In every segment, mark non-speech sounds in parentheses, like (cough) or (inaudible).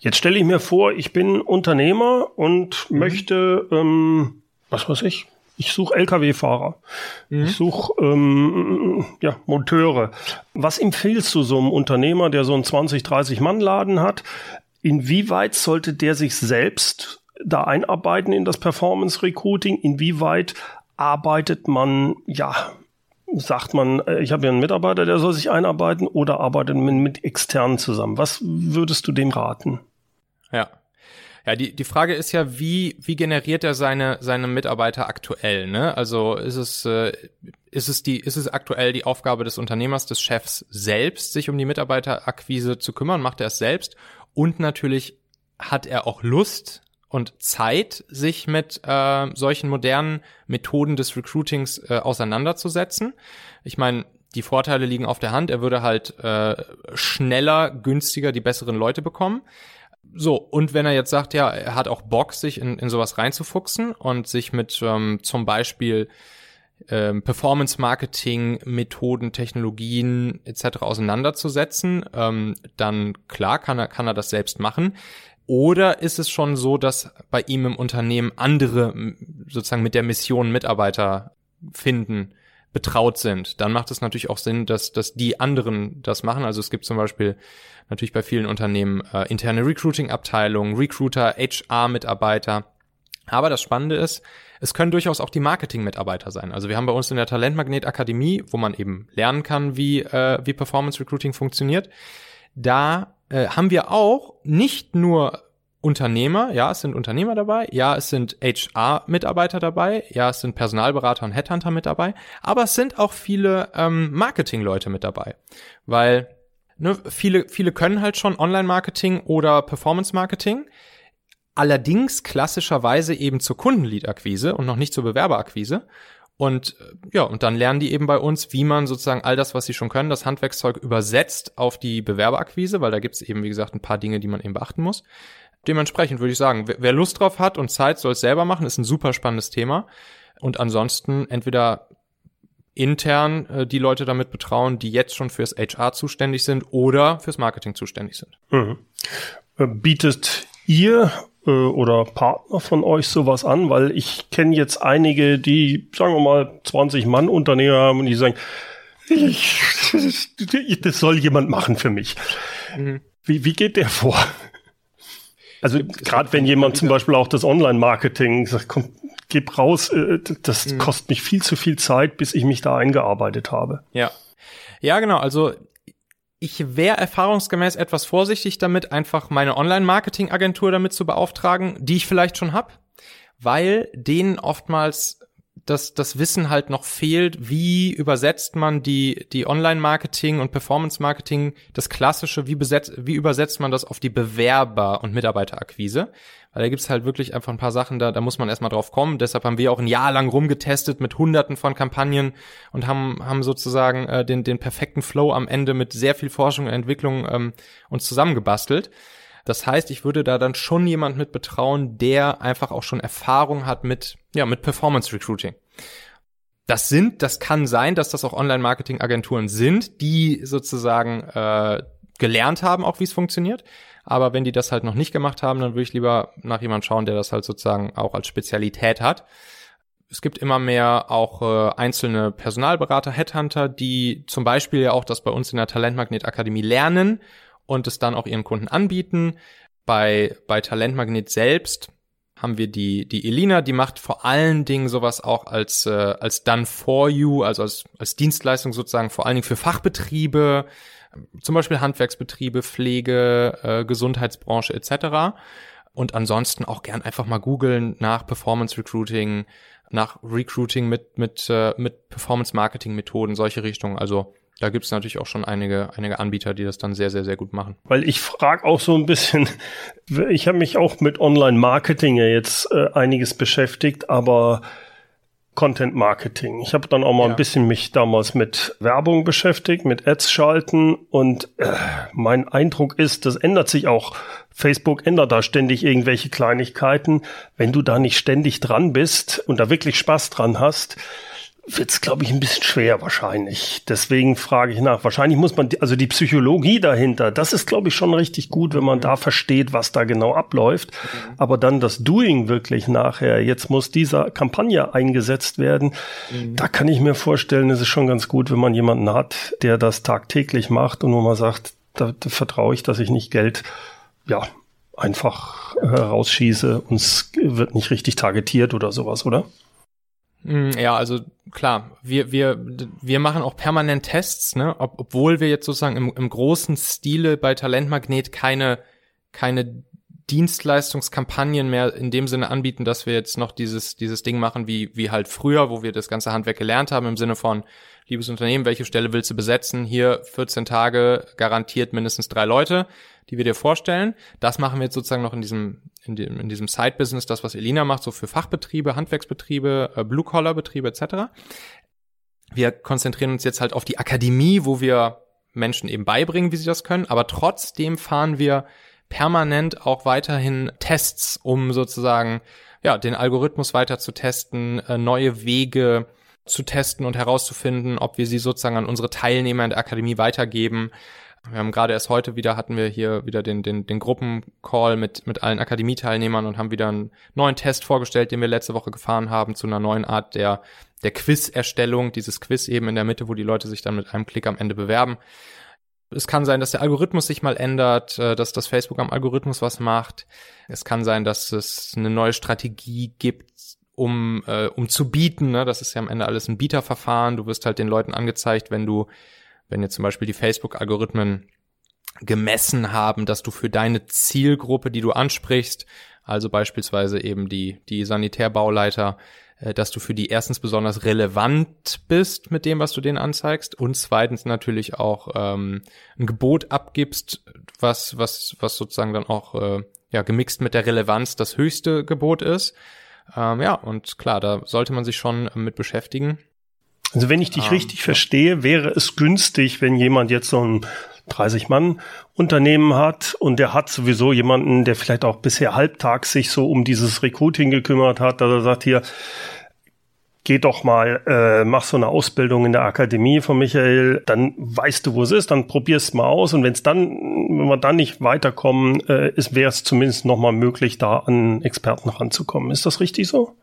Jetzt stelle ich mir vor, ich bin Unternehmer und mhm. möchte, ähm, was weiß ich, ich suche Lkw-Fahrer. Mhm. Ich suche ähm, ja, Monteure. Was empfiehlst du so einem Unternehmer, der so einen 20, 30 Mann Laden hat? Inwieweit sollte der sich selbst da einarbeiten in das Performance Recruiting? Inwieweit arbeitet man ja sagt man, äh, ich habe ja einen Mitarbeiter, der soll sich einarbeiten oder arbeitet man mit externen zusammen? Was würdest du dem raten? Ja. Ja, die, die Frage ist ja, wie, wie generiert er seine, seine Mitarbeiter aktuell, ne? Also ist es, äh, ist es die, ist es aktuell die Aufgabe des Unternehmers, des Chefs selbst, sich um die Mitarbeiterakquise zu kümmern? Macht er es selbst? Und natürlich hat er auch Lust, und Zeit, sich mit äh, solchen modernen Methoden des Recruitings äh, auseinanderzusetzen. Ich meine, die Vorteile liegen auf der Hand. Er würde halt äh, schneller, günstiger die besseren Leute bekommen. So, und wenn er jetzt sagt, ja, er hat auch Bock, sich in, in sowas reinzufuchsen und sich mit ähm, zum Beispiel ähm, Performance-Marketing, Methoden, Technologien etc. auseinanderzusetzen, ähm, dann klar kann er, kann er das selbst machen. Oder ist es schon so, dass bei ihm im Unternehmen andere sozusagen mit der Mission Mitarbeiter finden, betraut sind? Dann macht es natürlich auch Sinn, dass, dass die anderen das machen. Also es gibt zum Beispiel natürlich bei vielen Unternehmen äh, interne Recruiting-Abteilungen, Recruiter, HR-Mitarbeiter. Aber das Spannende ist, es können durchaus auch die Marketing-Mitarbeiter sein. Also wir haben bei uns in der Talentmagnet Akademie, wo man eben lernen kann, wie, äh, wie Performance Recruiting funktioniert. Da äh, haben wir auch nicht nur Unternehmer, ja, es sind Unternehmer dabei, ja, es sind HR-Mitarbeiter dabei, ja, es sind Personalberater und Headhunter mit dabei, aber es sind auch viele ähm, Marketing-Leute mit dabei, weil ne, viele, viele können halt schon Online-Marketing oder Performance-Marketing, allerdings klassischerweise eben zur Kundenlead-Akquise und noch nicht zur Bewerberakquise. Und äh, ja, und dann lernen die eben bei uns, wie man sozusagen all das, was sie schon können, das Handwerkszeug übersetzt auf die Bewerberakquise, weil da gibt es eben, wie gesagt, ein paar Dinge, die man eben beachten muss. Dementsprechend würde ich sagen, wer Lust drauf hat und Zeit, soll es selber machen, ist ein super spannendes Thema. Und ansonsten entweder intern äh, die Leute damit betrauen, die jetzt schon fürs HR zuständig sind oder fürs Marketing zuständig sind. Mhm. Äh, bietet ihr äh, oder Partner von euch sowas an? Weil ich kenne jetzt einige, die, sagen wir mal, 20 Mann Unternehmer haben und die sagen, ich, (laughs) das soll jemand machen für mich. Mhm. Wie, wie geht der vor? Also gerade wenn jemand zum Beispiel auch das Online-Marketing sagt, komm, gib raus, äh, das mhm. kostet mich viel zu viel Zeit, bis ich mich da eingearbeitet habe. Ja. Ja, genau. Also ich wäre erfahrungsgemäß etwas vorsichtig damit, einfach meine Online-Marketing-Agentur damit zu beauftragen, die ich vielleicht schon habe, weil denen oftmals das, das Wissen halt noch fehlt, wie übersetzt man die, die Online-Marketing und Performance-Marketing, das klassische, wie, besetzt, wie übersetzt man das auf die Bewerber- und Mitarbeiterakquise. Weil da gibt's halt wirklich einfach ein paar Sachen, da, da muss man erstmal drauf kommen. Deshalb haben wir auch ein Jahr lang rumgetestet mit hunderten von Kampagnen und haben, haben sozusagen äh, den, den perfekten Flow am Ende mit sehr viel Forschung und Entwicklung ähm, uns zusammengebastelt. Das heißt, ich würde da dann schon jemand mit betrauen, der einfach auch schon Erfahrung hat mit, ja, mit Performance Recruiting. Das sind, das kann sein, dass das auch Online-Marketing-Agenturen sind, die sozusagen äh, gelernt haben, auch wie es funktioniert. Aber wenn die das halt noch nicht gemacht haben, dann würde ich lieber nach jemand schauen, der das halt sozusagen auch als Spezialität hat. Es gibt immer mehr auch äh, einzelne Personalberater, Headhunter, die zum Beispiel ja auch das bei uns in der Talentmagnet Akademie lernen und es dann auch ihren Kunden anbieten. Bei, bei Talentmagnet selbst haben wir die, die Elina, die macht vor allen Dingen sowas auch als, äh, als done for you, also als, als Dienstleistung sozusagen vor allen Dingen für Fachbetriebe, zum Beispiel Handwerksbetriebe, Pflege, äh, Gesundheitsbranche etc. Und ansonsten auch gern einfach mal googeln nach Performance Recruiting, nach Recruiting mit, mit, äh, mit Performance Marketing Methoden, solche Richtungen. Also da gibt es natürlich auch schon einige, einige Anbieter, die das dann sehr, sehr, sehr gut machen. Weil ich frage auch so ein bisschen, (laughs) ich habe mich auch mit Online-Marketing ja jetzt äh, einiges beschäftigt, aber Content Marketing. Ich habe dann auch mal ja. ein bisschen mich damals mit Werbung beschäftigt, mit Ads schalten und äh, mein Eindruck ist, das ändert sich auch. Facebook ändert da ständig irgendwelche Kleinigkeiten. Wenn du da nicht ständig dran bist und da wirklich Spaß dran hast, wird es, glaube ich, ein bisschen schwer wahrscheinlich. Deswegen frage ich nach. Wahrscheinlich muss man, also die Psychologie dahinter, das ist, glaube ich, schon richtig gut, wenn man mhm. da versteht, was da genau abläuft. Mhm. Aber dann das Doing wirklich nachher, jetzt muss diese Kampagne eingesetzt werden, mhm. da kann ich mir vorstellen, es ist schon ganz gut, wenn man jemanden hat, der das tagtäglich macht und wo man sagt, da, da vertraue ich, dass ich nicht Geld, ja, einfach äh, rausschieße und es wird nicht richtig targetiert oder sowas, oder? Hm, ja, also klar, wir, wir, wir machen auch permanent Tests, ne? Ob, obwohl wir jetzt sozusagen im, im großen Stile bei Talentmagnet keine, keine Dienstleistungskampagnen mehr in dem Sinne anbieten, dass wir jetzt noch dieses, dieses Ding machen wie, wie halt früher, wo wir das ganze Handwerk gelernt haben im Sinne von, liebes Unternehmen, welche Stelle willst du besetzen? Hier 14 Tage garantiert mindestens drei Leute, die wir dir vorstellen. Das machen wir jetzt sozusagen noch in diesem in, dem, in diesem Side-Business, das, was Elina macht, so für Fachbetriebe, Handwerksbetriebe, äh, Blue-Collar-Betriebe etc. Wir konzentrieren uns jetzt halt auf die Akademie, wo wir Menschen eben beibringen, wie sie das können, aber trotzdem fahren wir permanent auch weiterhin Tests, um sozusagen ja den Algorithmus weiter zu testen, äh, neue Wege zu testen und herauszufinden, ob wir sie sozusagen an unsere Teilnehmer in der Akademie weitergeben. Wir haben gerade erst heute wieder, hatten wir hier wieder den, den, den Gruppencall mit, mit allen Akademieteilnehmern und haben wieder einen neuen Test vorgestellt, den wir letzte Woche gefahren haben, zu einer neuen Art der, der Quiz-Erstellung, dieses Quiz eben in der Mitte, wo die Leute sich dann mit einem Klick am Ende bewerben. Es kann sein, dass der Algorithmus sich mal ändert, äh, dass das Facebook am Algorithmus was macht. Es kann sein, dass es eine neue Strategie gibt, um, äh, um zu bieten. Ne? Das ist ja am Ende alles ein Bieterverfahren. Du wirst halt den Leuten angezeigt, wenn du wenn jetzt zum Beispiel die Facebook-Algorithmen gemessen haben, dass du für deine Zielgruppe, die du ansprichst, also beispielsweise eben die, die Sanitärbauleiter, äh, dass du für die erstens besonders relevant bist mit dem, was du denen anzeigst und zweitens natürlich auch ähm, ein Gebot abgibst, was, was, was sozusagen dann auch äh, ja, gemixt mit der Relevanz das höchste Gebot ist. Ähm, ja, und klar, da sollte man sich schon mit beschäftigen. Also wenn ich dich um, richtig ja. verstehe, wäre es günstig, wenn jemand jetzt so ein 30 Mann Unternehmen hat und der hat sowieso jemanden, der vielleicht auch bisher halbtags sich so um dieses Recruiting gekümmert hat, dass er sagt hier, geh doch mal, äh, mach so eine Ausbildung in der Akademie von Michael, dann weißt du, wo es ist, dann probier's mal aus und wenn es dann, wenn wir dann nicht weiterkommen, äh, ist, wäre es zumindest nochmal möglich, da an Experten ranzukommen. Ist das richtig so?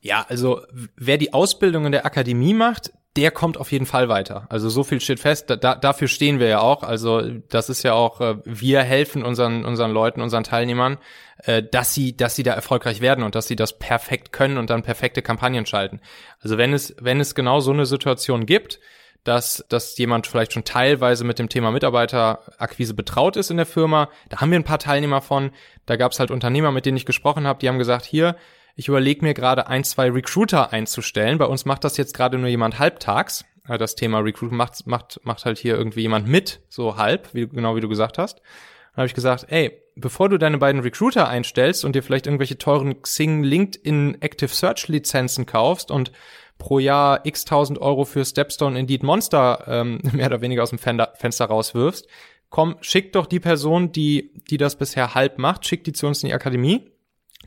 Ja, also wer die Ausbildung in der Akademie macht, der kommt auf jeden Fall weiter. Also so viel steht fest, da, dafür stehen wir ja auch. Also das ist ja auch, äh, wir helfen unseren, unseren Leuten, unseren Teilnehmern, äh, dass sie, dass sie da erfolgreich werden und dass sie das perfekt können und dann perfekte Kampagnen schalten. Also wenn es, wenn es genau so eine Situation gibt, dass, dass jemand vielleicht schon teilweise mit dem Thema Mitarbeiterakquise betraut ist in der Firma, da haben wir ein paar Teilnehmer von. Da gab es halt Unternehmer, mit denen ich gesprochen habe, die haben gesagt, hier, ich überlege mir gerade ein, zwei Recruiter einzustellen. Bei uns macht das jetzt gerade nur jemand halbtags. Äh, das Thema Recruit macht, macht, macht halt hier irgendwie jemand mit, so halb, wie, genau wie du gesagt hast. Dann habe ich gesagt, ey, bevor du deine beiden Recruiter einstellst und dir vielleicht irgendwelche teuren Xing, LinkedIn, Active Search Lizenzen kaufst und pro Jahr x tausend Euro für Stepstone Indeed Monster ähm, (laughs) mehr oder weniger aus dem Fenster rauswirfst, komm, schick doch die Person, die, die das bisher halb macht, schick die zu uns in die Akademie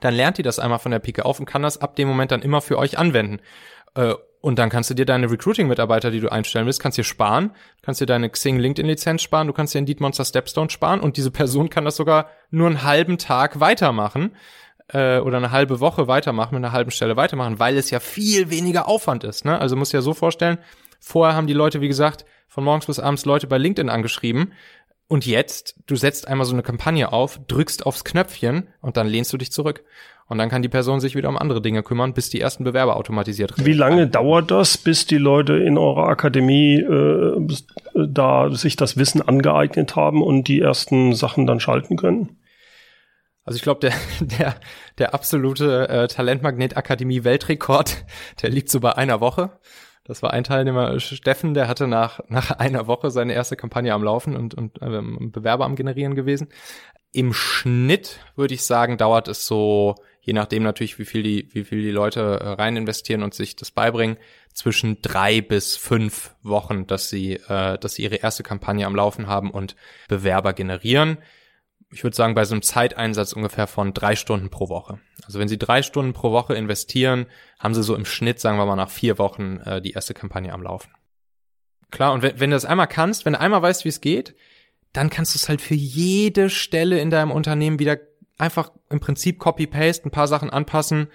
dann lernt ihr das einmal von der Pike auf und kann das ab dem Moment dann immer für euch anwenden. Äh, und dann kannst du dir deine Recruiting-Mitarbeiter, die du einstellen willst, kannst dir sparen, kannst dir deine Xing LinkedIn-Lizenz sparen, du kannst dir Indeed Monster Stepstone sparen und diese Person kann das sogar nur einen halben Tag weitermachen äh, oder eine halbe Woche weitermachen, mit einer halben Stelle weitermachen, weil es ja viel weniger Aufwand ist. Ne? Also musst du ja so vorstellen, vorher haben die Leute, wie gesagt, von morgens bis abends Leute bei LinkedIn angeschrieben und jetzt, du setzt einmal so eine Kampagne auf, drückst aufs Knöpfchen und dann lehnst du dich zurück. Und dann kann die Person sich wieder um andere Dinge kümmern, bis die ersten Bewerber automatisiert Wie lange dauert das, bis die Leute in eurer Akademie äh, da sich das Wissen angeeignet haben und die ersten Sachen dann schalten können? Also ich glaube, der, (laughs) der, der absolute äh, Talentmagnet Akademie Weltrekord, (laughs) der liegt so bei einer Woche. Das war ein Teilnehmer, Steffen, der hatte nach, nach einer Woche seine erste Kampagne am Laufen und, und ähm, Bewerber am Generieren gewesen. Im Schnitt würde ich sagen, dauert es so, je nachdem natürlich, wie viel die, wie viel die Leute äh, rein investieren und sich das beibringen, zwischen drei bis fünf Wochen, dass sie, äh, dass sie ihre erste Kampagne am Laufen haben und Bewerber generieren ich würde sagen, bei so einem Zeiteinsatz ungefähr von drei Stunden pro Woche. Also wenn Sie drei Stunden pro Woche investieren, haben Sie so im Schnitt, sagen wir mal, nach vier Wochen äh, die erste Kampagne am Laufen. Klar, und wenn, wenn du das einmal kannst, wenn du einmal weißt, wie es geht, dann kannst du es halt für jede Stelle in deinem Unternehmen wieder einfach im Prinzip Copy-Paste, ein paar Sachen anpassen,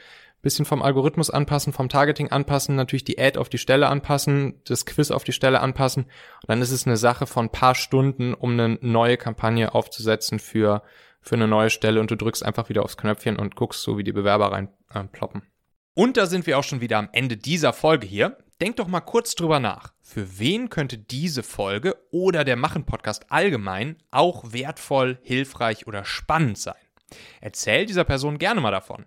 bisschen vom Algorithmus anpassen, vom Targeting anpassen, natürlich die Ad auf die Stelle anpassen, das Quiz auf die Stelle anpassen. Und dann ist es eine Sache von paar Stunden, um eine neue Kampagne aufzusetzen für, für eine neue Stelle und du drückst einfach wieder aufs Knöpfchen und guckst so, wie die Bewerber reinploppen. Äh, und da sind wir auch schon wieder am Ende dieser Folge hier. Denk doch mal kurz drüber nach. Für wen könnte diese Folge oder der Machen-Podcast allgemein auch wertvoll, hilfreich oder spannend sein? Erzähl dieser Person gerne mal davon.